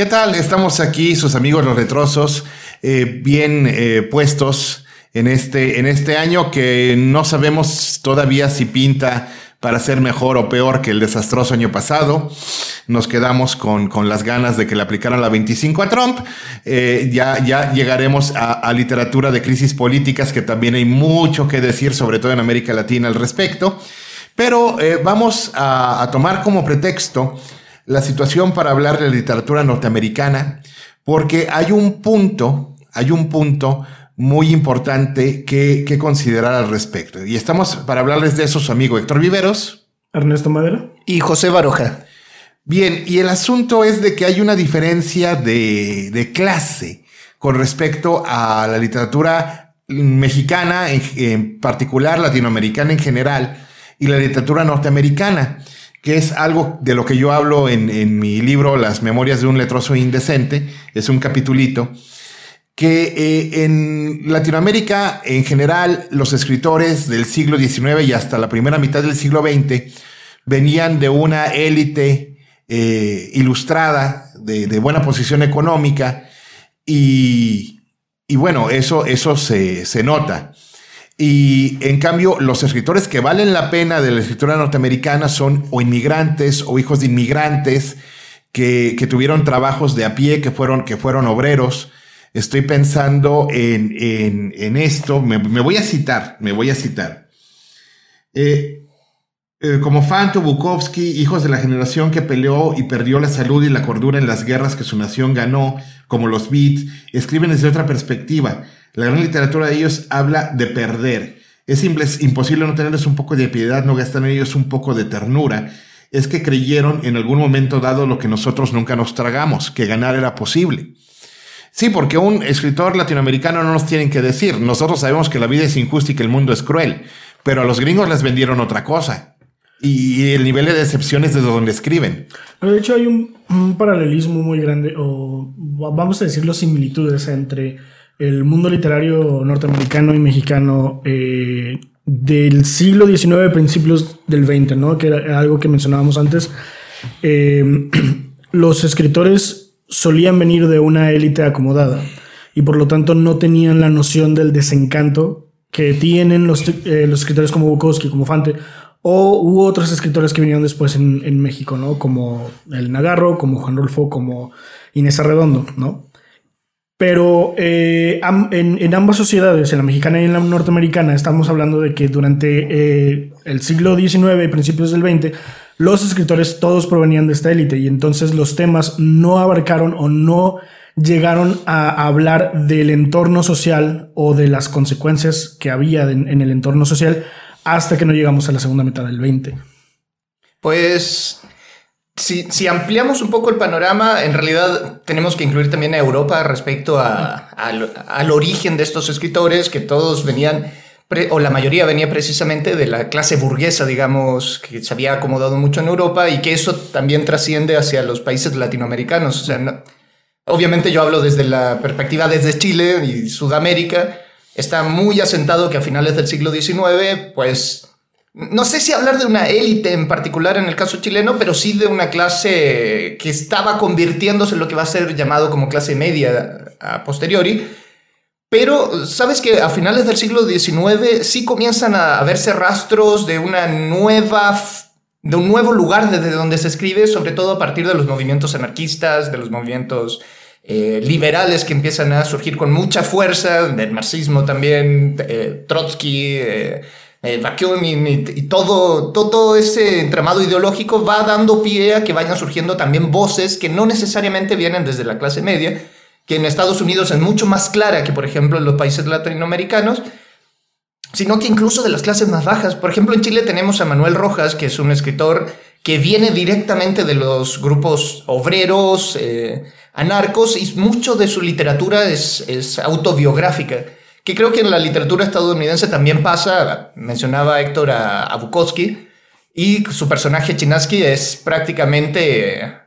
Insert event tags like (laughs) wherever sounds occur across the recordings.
¿Qué tal? Estamos aquí, sus amigos los retrosos, eh, bien eh, puestos en este, en este año que no sabemos todavía si pinta para ser mejor o peor que el desastroso año pasado. Nos quedamos con, con las ganas de que le aplicaran la 25 a Trump. Eh, ya, ya llegaremos a, literatura de crisis políticas, que también hay mucho que decir, sobre todo en América Latina al respecto. Pero vamos a, a tomar como pretexto la situación para hablar de literatura norteamericana, porque hay un punto, hay un punto muy importante que, considerar al respecto. Y estamos para hablarles de eso su amigo Héctor Viveros. Ernesto Madera. Y José Baroja. Bien, y el asunto es de que hay una diferencia de, de clase con respecto a la literatura mexicana, en, en particular latinoamericana en general, y la literatura norteamericana que es algo de lo que yo hablo en, mi libro Las Memorias de un Letroso Indecente, es un capitulito, que eh, en Latinoamérica en general los escritores del siglo XIX y hasta la primera mitad del siglo XX venían de una élite eh, ilustrada, de, buena posición económica, y, y bueno, eso, eso se, se nota. Y en cambio, los escritores que valen la pena de la escritura norteamericana son o inmigrantes o hijos de inmigrantes que, tuvieron trabajos de a pie, que fueron, que fueron obreros. Estoy pensando en, esto, me, voy a citar, me voy a citar. Eh, eh, como Fanto, Bukowski, hijos de la generación que peleó y perdió la salud y la cordura en las guerras que su nación ganó, como los Beats, escriben desde otra perspectiva la gran literatura de ellos habla de perder. Es imposible no tenerles un poco de piedad, no gastar en ellos un poco de ternura. Es que creyeron en algún momento dado lo que nosotros nunca nos tragamos, que ganar era posible. Sí, porque un escritor latinoamericano no nos tienen que decir. Nosotros sabemos que la vida es injusta y que el mundo es cruel, pero a los gringos les vendieron otra cosa. Y el nivel de decepción es desde donde escriben. De hecho, hay un, un paralelismo muy grande, o vamos a decirlo, similitudes entre el mundo literario norteamericano y mexicano eh, del siglo XIX, principios del XX, ¿no? que era algo que mencionábamos antes. Eh, (clears throat) los escritores solían venir de una élite acomodada y por lo tanto no tenían la noción del desencanto que tienen los, eh, los escritores como Bukowski, como Fante, o hubo otros escritores que vinieron después en, en, México, ¿no? Como el Nagarro, como Juan Rolfo, como Inés Arredondo, ¿no? Pero eh, en, ambas sociedades, en la mexicana y en la norteamericana, estamos hablando de que durante eh, el siglo XIX y principios del XX, los escritores todos provenían de esta élite y entonces los temas no abarcaron o no llegaron a hablar del entorno social o de las consecuencias que había en, en el entorno social hasta que no llegamos a la segunda mitad del XX. Pues si, ampliamos un poco el panorama, en realidad tenemos que incluir también a Europa respecto al, origen de estos escritores, que todos venían, o la mayoría venía precisamente de la clase burguesa, digamos, que se había acomodado mucho en Europa y que eso también trasciende hacia los países latinoamericanos. O sea, obviamente yo hablo desde la perspectiva desde Chile y Sudamérica. Está muy asentado que a finales del siglo XIX, pues no sé si hablar de una élite en particular en el caso chileno, pero sí de una clase que estaba convirtiéndose en lo que va a ser llamado como clase media a posteriori. Pero sabes que a finales del siglo XIX sí comienzan a verse rastros de una nueva de un nuevo lugar desde donde se escribe, sobre todo a partir de los movimientos anarquistas, de los movimientos eh, liberales que empiezan a surgir con mucha fuerza, del marxismo también, eh, Trotsky, eh, eh, y, todo, todo ese entramado ideológico va dando pie a que vayan surgiendo también voces que no necesariamente vienen desde la clase media, que en Estados Unidos es mucho más clara que, por ejemplo, en los países latinoamericanos, sino que incluso de las clases más bajas. Por ejemplo, en Chile tenemos a Manuel Rojas, que es un escritor que viene directamente de los grupos obreros, anarcos, y mucho de su literatura es, es autobiográfica que creo que en la literatura estadounidense también pasa, mencionaba Héctor a, Bukowski, y su personaje Chinaski es prácticamente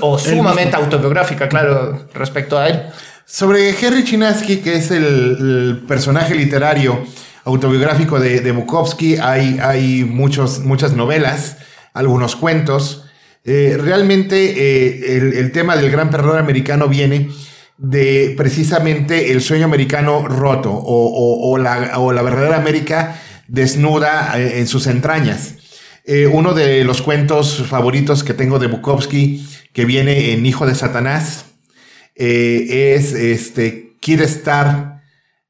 o sumamente autobiográfica, claro, respecto a él. Sobre Henry Chinaski, que es el, personaje literario autobiográfico de, Bukowski, hay, hay muchos, muchas novelas, algunos cuentos. Eh, realmente eh, el, tema del gran perdedor americano viene de precisamente el sueño americano roto o, la, o la, verdadera América desnuda eh, en sus entrañas. uno de los cuentos favoritos que tengo de Bukowski, que viene en Hijo de Satanás, es este Kid Star,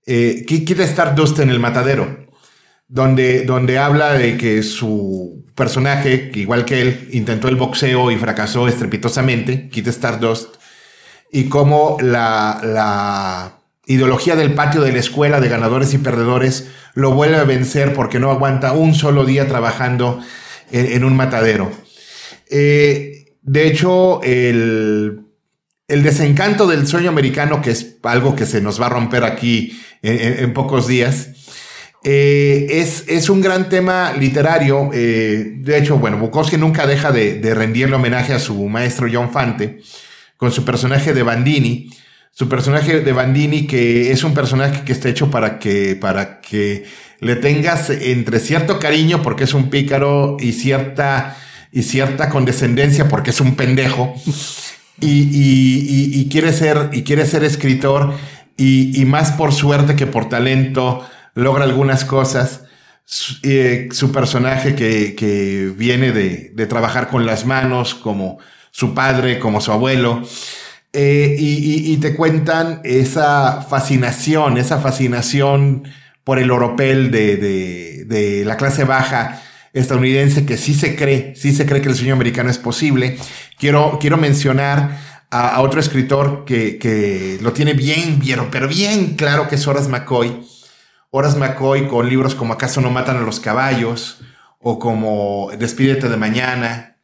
Star Dust en el matadero, donde, donde habla de que su personaje, que igual que él, intentó el boxeo y fracasó estrepitosamente, Kit Stardust, y cómo la, la ideología del patio de la escuela de ganadores y perdedores lo vuelve a vencer porque no aguanta un solo día trabajando en, un matadero. Eh, de hecho, el, el, desencanto del sueño americano, que es algo que se nos va a romper aquí en pocos días, eh, es, es, un gran tema literario. Eh, de hecho, bueno, Bukowski nunca deja de, de, rendirle homenaje a su maestro John Fante con su personaje de Bandini. Su personaje de Bandini, que es un personaje que está hecho para que, para que le tengas entre cierto cariño porque es un pícaro y cierta, y cierta condescendencia porque es un pendejo. Y, y, y, y quiere ser, y quiere ser escritor. Y, más por suerte que por talento logra algunas cosas. Su, eh, personaje que, viene de, trabajar con las manos, como su padre, como su abuelo, eh, y, te cuentan esa fascinación, esa fascinación por el oropel de, la clase baja estadounidense que sí se cree, sí se cree que el sueño americano es posible. Quiero, quiero mencionar a, otro escritor que, que, lo tiene bien, pero bien claro, que es Horace McCoy Horas McCoy con libros como ¿Acaso no matan a los caballos? o como Despídete de mañana,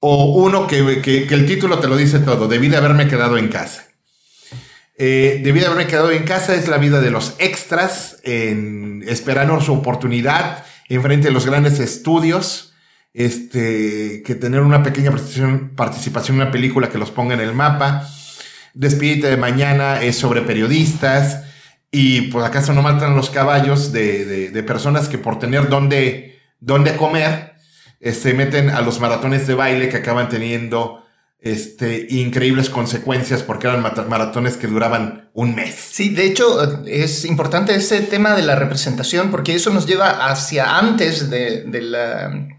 o uno que, el título te lo dice todo, Debí de haberme quedado en casa. Eh, debí de haberme quedado en casa es la vida de los extras, en, esperando su oportunidad en frente de los grandes estudios, este, que tener una pequeña participación, participación en una película que los ponga en el mapa. Despídete de mañana es sobre periodistas. Y pues acaso no matan los caballos de, de, personas que por tener dónde, dónde comer, este, meten a los maratones de baile que acaban teniendo este, increíbles consecuencias porque eran maratones que duraban un mes. Sí, de hecho es importante ese tema de la representación porque eso nos lleva hacia antes de, de,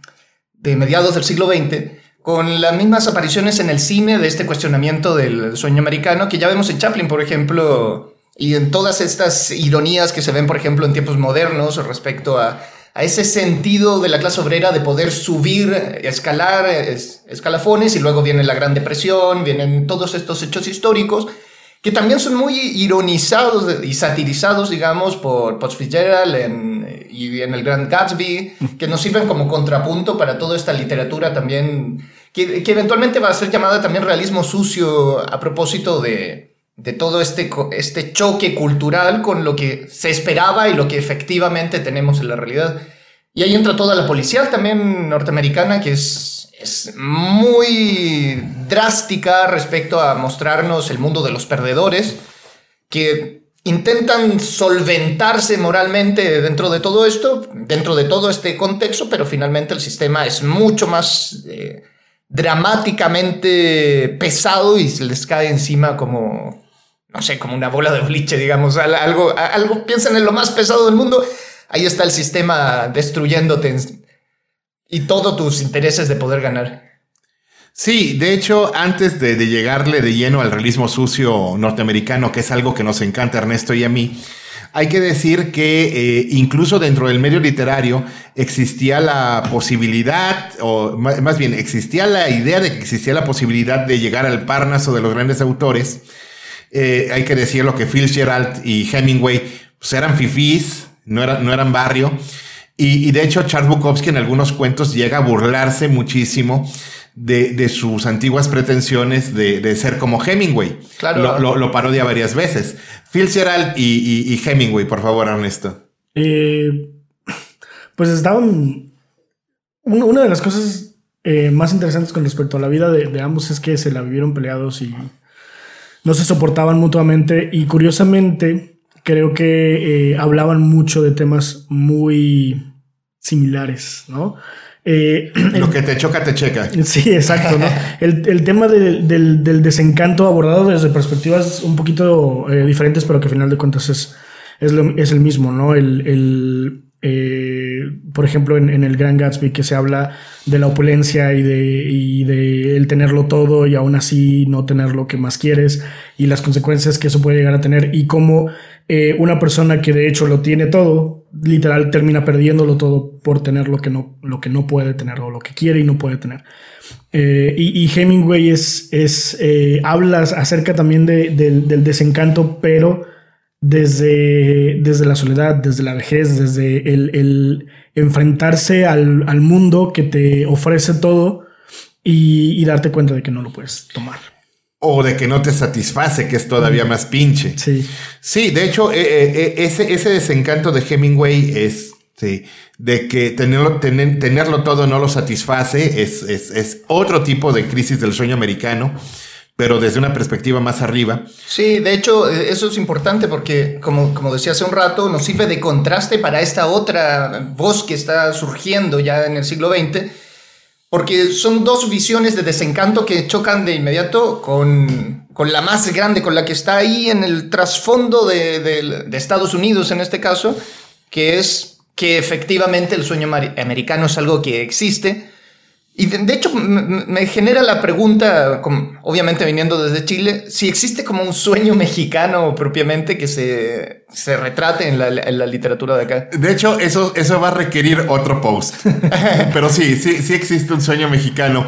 de mediados del siglo XX con las mismas apariciones en el cine de este cuestionamiento del sueño americano que ya vemos en Chaplin, por ejemplo, y en todas estas ironías que se ven, por ejemplo, en tiempos modernos respecto a, ese sentido de la clase obrera de poder subir, escalar escalafones y luego viene la Gran Depresión, vienen todos estos hechos históricos que también son muy ironizados y satirizados, digamos, por Potts Fitzgerald y en el Grand Gatsby, (laughs) que nos sirven como contrapunto para toda esta literatura también, que, que eventualmente va a ser llamada también realismo sucio a propósito de, de todo este, este choque cultural con lo que se esperaba y lo que efectivamente tenemos en la realidad. Y ahí entra toda la policía también norteamericana, que es, es muy drástica respecto a mostrarnos el mundo de los perdedores, que intentan solventarse moralmente dentro de todo esto, dentro de todo este contexto, pero finalmente el sistema es mucho más eh, dramáticamente pesado y se les cae encima como, no sé, como una bola de boliche, digamos, algo, algo, piensan en lo más pesado del mundo, ahí está el sistema destruyéndote y todos tus intereses de poder ganar. Sí, de hecho, antes de, llegarle de lleno al realismo sucio norteamericano, que es algo que nos encanta Ernesto y a mí, hay que decir que eh, incluso dentro del medio literario existía la posibilidad, o más bien existía la idea de que existía la posibilidad de llegar al Parnaso de los grandes autores, eh, hay que decirlo que Fitzgerald y Hemingway pues, eran fifís, no, no eran barrio. Y, de hecho, Charles Bukowski en algunos cuentos llega a burlarse muchísimo de, sus antiguas pretensiones de, ser como Hemingway. Claro. Lo, lo, parodia varias veces. Fitzgerald y, Hemingway, por favor, Ernesto. Eh, pues estaban. Una de las cosas eh, más interesantes con respecto a la vida de, de, ambos es que se la vivieron peleados y no se soportaban mutuamente y curiosamente creo que eh, hablaban mucho de temas muy similares, ¿no? Eh, (clears throat) Lo que te choca, te checa. Sí, exacto. ¿no? (laughs) el, el, tema de, del, del, desencanto abordado desde perspectivas un poquito eh, diferentes, pero que al final de cuentas es, es, lo, es el mismo, ¿no? El, el por ejemplo, en, en, el Gran Gatsby, que se habla de la opulencia y de, el tenerlo todo y aún así no tener lo que más quieres y las consecuencias que eso puede llegar a tener y cómo eh, una persona que de hecho lo tiene todo, literal termina perdiéndolo todo por tener lo que no, lo que no puede tener o lo que quiere y no puede tener. Eh, y, Hemingway es, eh, habla acerca también de, de, del desencanto, pero desde, desde la soledad, desde la vejez, desde el, el enfrentarse al, al, mundo que te ofrece todo y, y, darte cuenta de que no lo puedes tomar. O de que no te satisface, que es todavía más pinche. Sí. Sí, de hecho, eh, eh, ese, ese desencanto de Hemingway es sí, de que tenerlo, tener, tenerlo todo no lo satisface, es, es, es otro tipo de crisis del sueño americano pero desde una perspectiva más arriba. Sí, de hecho, eso es importante porque, como, como decía hace un rato, nos sirve de contraste para esta otra voz que está surgiendo ya en el siglo XX, porque son dos visiones de desencanto que chocan de inmediato con, con la más grande, con la que está ahí en el trasfondo de, de, de Estados Unidos en este caso, que es que efectivamente el sueño americano es algo que existe, y de, de hecho me, me, genera la pregunta, como, obviamente viniendo desde Chile, si existe como un sueño (laughs) mexicano propiamente que se, se retrate en la, en la, literatura de acá. De hecho, eso, eso va a requerir otro post. (laughs) Pero sí, sí, sí existe un sueño mexicano.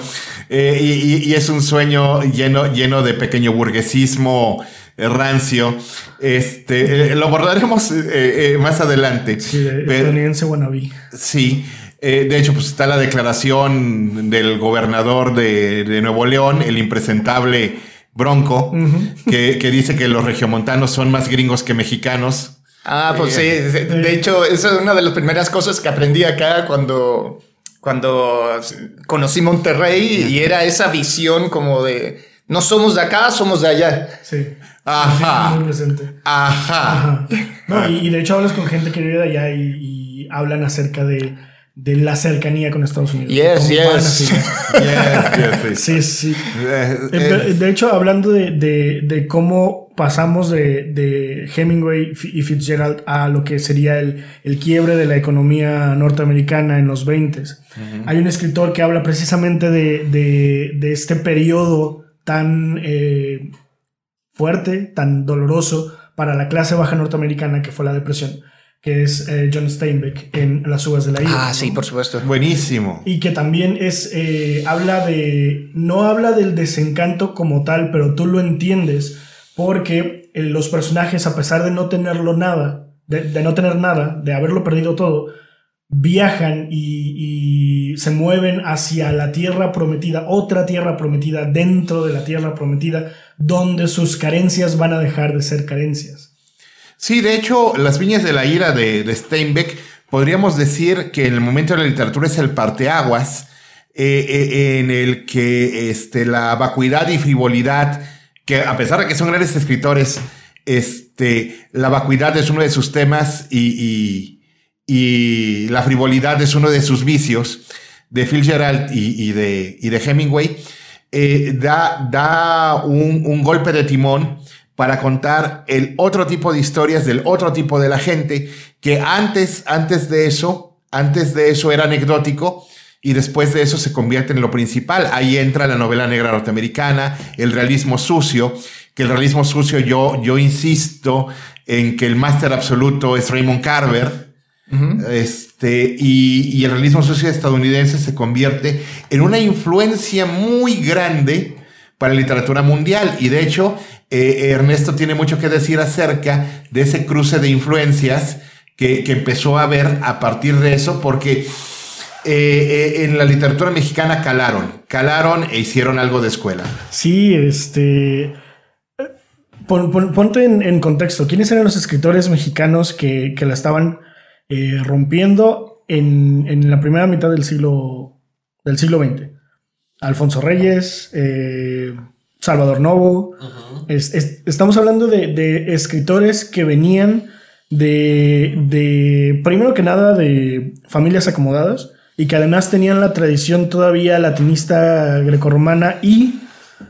Eh, y, y, es un sueño lleno, lleno de pequeño burguesismo rancio. Este, eh, lo abordaremos eh, eh, más adelante. Sí, de estadounidense wannabe. Sí. Eh, de hecho, pues está la declaración del gobernador de, de Nuevo León, el impresentable Bronco, uh -huh. que, que, dice que los regiomontanos son más gringos que mexicanos. Ah, pues eh, sí. De, hecho, esa es una de las primeras cosas que aprendí acá cuando, cuando conocí Monterrey y era esa visión como de no somos de acá, somos de allá. Sí. Ajá. Muy presente. Ajá. Ajá. No, y, y, de hecho hablas con gente que vive de allá y, y hablan acerca de de la cercanía con Estados Unidos. Yes, yes. (laughs) yes, yes. Sí, sí. Eh, de hecho, hablando de, de, de cómo pasamos de, de, Hemingway y Fitzgerald a lo que sería el, el quiebre de la economía norteamericana en los 20 uh -huh. hay un escritor que habla precisamente de, de este periodo tan eh, fuerte, tan doloroso para la clase baja norteamericana que fue la depresión que es eh, John Steinbeck en Las uvas de la ira. Ah, sí, por supuesto. Buenísimo. Y que también es, eh, habla de, no habla del desencanto como tal, pero tú lo entiendes porque eh, los personajes, a pesar de no tenerlo nada, de, de, no tener nada, de haberlo perdido todo, viajan y, y se mueven hacia la tierra prometida, otra tierra prometida dentro de la tierra prometida, donde sus carencias van a dejar de ser carencias. Sí, de hecho, Las Viñas de la Ira de, Steinbeck, podríamos decir que en el momento de la literatura es el parteaguas, eh, eh, en el que este, la vacuidad y frivolidad, que a pesar de que son grandes escritores, este, la vacuidad es uno de sus temas y, y, y la frivolidad es uno de sus vicios, de Fitzgerald y, y, de, y de Hemingway, eh, da, da un, un golpe de timón para contar el otro tipo de historias del otro tipo de la gente que antes, antes de eso, antes de eso era anecdótico y después de eso se convierte en lo principal. Ahí entra la novela negra norteamericana, el realismo sucio, que el realismo sucio yo, yo insisto en que el máster absoluto es Raymond Carver. Uh -huh. Este, y, y el realismo sucio estadounidense se convierte en una influencia muy grande para literatura mundial. Y de hecho, eh, Ernesto tiene mucho que decir acerca de ese cruce de influencias que, que empezó a haber a partir de eso, porque eh, eh, en la literatura mexicana calaron, calaron e hicieron algo de escuela. Sí, este... Pon, pon, ponte en, en, contexto, ¿quiénes eran los escritores mexicanos que, que la estaban rompiendo en, en, la primera mitad del siglo, del siglo XX? Alfonso Reyes, eh, Salvador Novo. Uh -huh. es, es, estamos hablando de, de, escritores que venían de, de, primero que nada, de familias acomodadas y que además tenían la tradición todavía latinista grecorromana y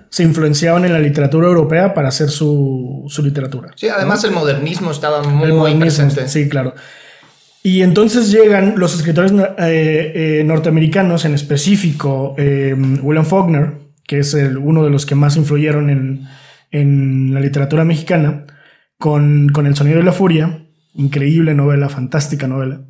se influenciaban en la literatura europea para hacer su, literatura. Sí, además el modernismo estaba muy, presente. Sí, claro. Y entonces llegan los escritores eh, eh, norteamericanos, en específico eh, William Faulkner, que es uno de los que más influyeron en, la literatura mexicana, con, con, El sonido de la furia, increíble novela, fantástica novela.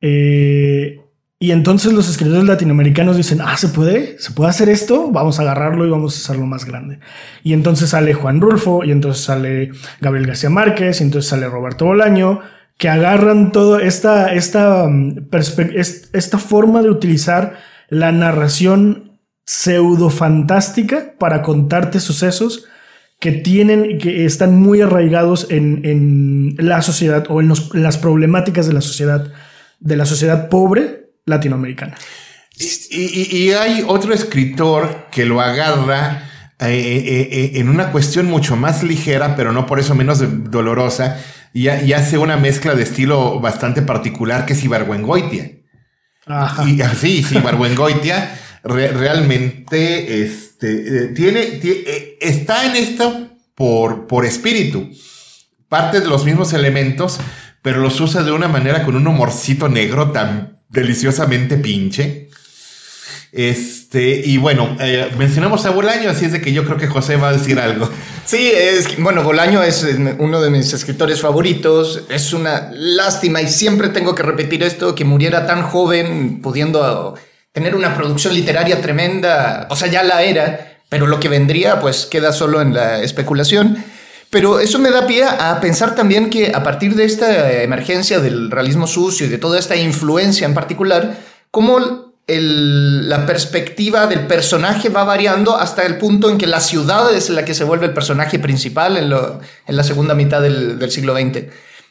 y entonces los escritores latinoamericanos dicen, ah, ¿se puede? ¿Se puede hacer esto? Vamos a agarrarlo y vamos a hacerlo más grande. Y entonces sale Juan Rulfo, y entonces sale Gabriel García Márquez, y entonces sale Roberto Bolaño, que agarran toda esta, esta, mm, esta forma de utilizar la narración pseudo fantástica para contarte sucesos que tienen que están muy arraigados en, la sociedad o en, las problemáticas de la sociedad de la sociedad pobre latinoamericana. Y, hay otro escritor que lo agarra eh, eh, eh, en una cuestión mucho más ligera, pero no por eso menos dolorosa, y, hace una mezcla de estilo bastante particular que es Ibargüengoitia. Ajá. Y así, sí, Ibargüengoitia (laughs) realmente este, eh, tiene, eh, está en esto por, por espíritu. Parte de los mismos elementos, pero los usa de una manera con un humorcito negro tan deliciosamente pinche. Este, y bueno, eh, mencionamos a Bolaño, así es de que yo creo que José va a decir algo. Sí, es, bueno, Bolaño es uno de mis escritores favoritos. Es una lástima y siempre tengo que repetir esto, que muriera tan joven, pudiendo tener una producción literaria tremenda. O sea, ya la era, pero lo que vendría pues queda solo en la especulación. Pero eso me da pie a pensar también que a partir de esta emergencia del realismo sucio y de toda esta influencia en particular, cómo la perspectiva del personaje va variando hasta el punto en que la ciudad es la que se vuelve el personaje principal en, la segunda mitad del, siglo XX.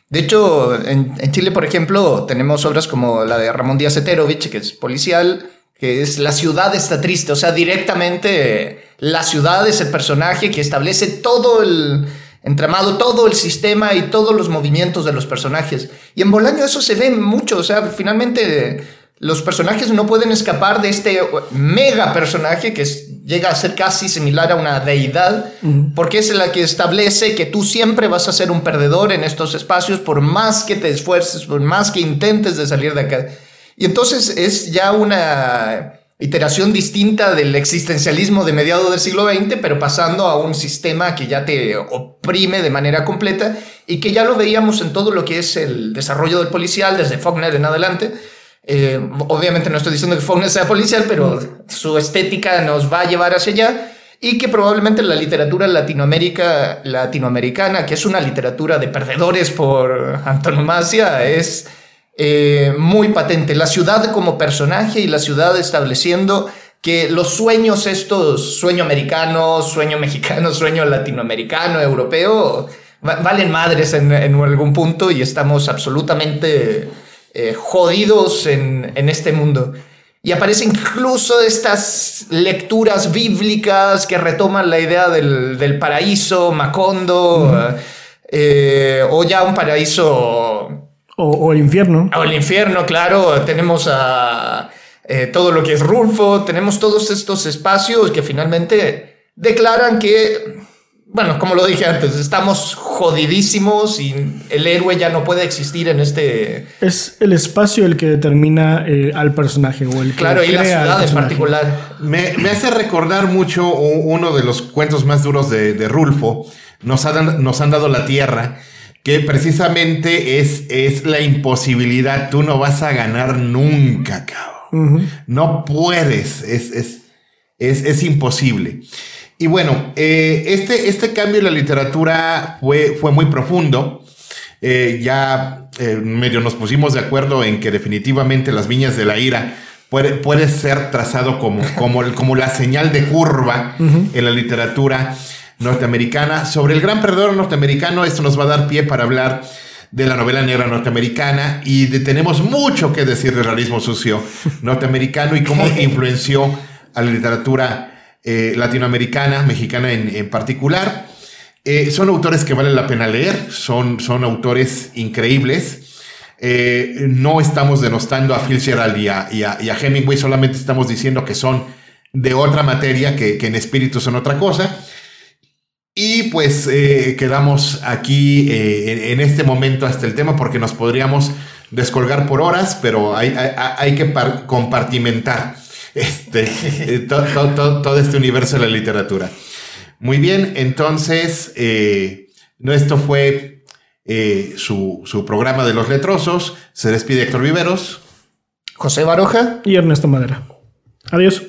De hecho, en, Chile, por ejemplo, tenemos obras como la de Ramón Díaz Eterovich, que es policial, que es La ciudad está triste, o sea, directamente la ciudad es el personaje que establece todo el entramado, todo el sistema y todos los movimientos de los personajes. Y en Bolaño eso se ve mucho, o sea, finalmente los personajes no pueden escapar de este mega personaje que llega a ser casi similar a una deidad, porque es la que establece que tú siempre vas a ser un perdedor en estos espacios por más que te esfuerces, por más que intentes de salir de acá. Y entonces es ya una iteración distinta del existencialismo de mediados del siglo XX, pero pasando a un sistema que ya te oprime de manera completa y que ya lo veíamos en todo lo que es el desarrollo del policial desde Faulkner en adelante eh, obviamente no estoy diciendo que Faulkner sea policial, pero su estética nos va a llevar hacia allá y que probablemente la literatura Latinoamérica, latinoamericana, que es una literatura de perdedores por antonomasia, es eh, muy patente. La ciudad como personaje y la ciudad estableciendo que los sueños estos, sueño americano, sueño mexicano, sueño latinoamericano, europeo, valen madres en, en algún punto y estamos absolutamente eh, jodidos en, este mundo. Y aparecen incluso estas lecturas bíblicas que retoman la idea del, paraíso, Macondo, eh, o ya un paraíso... O, el infierno. O el infierno, claro. Tenemos a eh, todo lo que es Rulfo, tenemos todos estos espacios que finalmente declaran que bueno, como lo dije antes, estamos jodidísimos y el héroe ya no puede existir en este... Es el espacio el que determina eh, al personaje o el Claro, y la ciudad en particular. Me, hace recordar mucho uno de los cuentos más duros de, Rulfo, nos, nos han dado la tierra, que precisamente es, es la imposibilidad, tú no vas a ganar nunca, cabrón. No puedes, es, es, es, es imposible. Y bueno, eh, este, este cambio en la literatura fue, fue muy profundo. Eh, ya eh, medio nos pusimos de acuerdo en que definitivamente las viñas de la ira puede, puede ser trazado como, (laughs) como, como la señal de curva en la literatura norteamericana. Sobre el gran perdedor norteamericano, esto nos va a dar pie para hablar de la novela negra norteamericana y tenemos mucho que decir del realismo sucio (laughs) norteamericano y cómo (laughs) influenció a la literatura eh, latinoamericana, mexicana en, particular. Eh, son autores que vale la pena leer, son, son autores increíbles. Eh, no estamos denostando a Fitzgerald y y, a, Hemingway, solamente estamos diciendo que son de otra materia, que, en espíritu son otra cosa. Y pues quedamos aquí en, este momento hasta el tema porque nos podríamos descolgar por horas, pero hay, hay, que compartimentar este, (laughs) todo, este universo de la literatura. Muy bien, entonces, esto fue eh, su, su, programa de los letrosos. Se despide Héctor Viveros. José Baroja. Y Ernesto Madera. Adiós.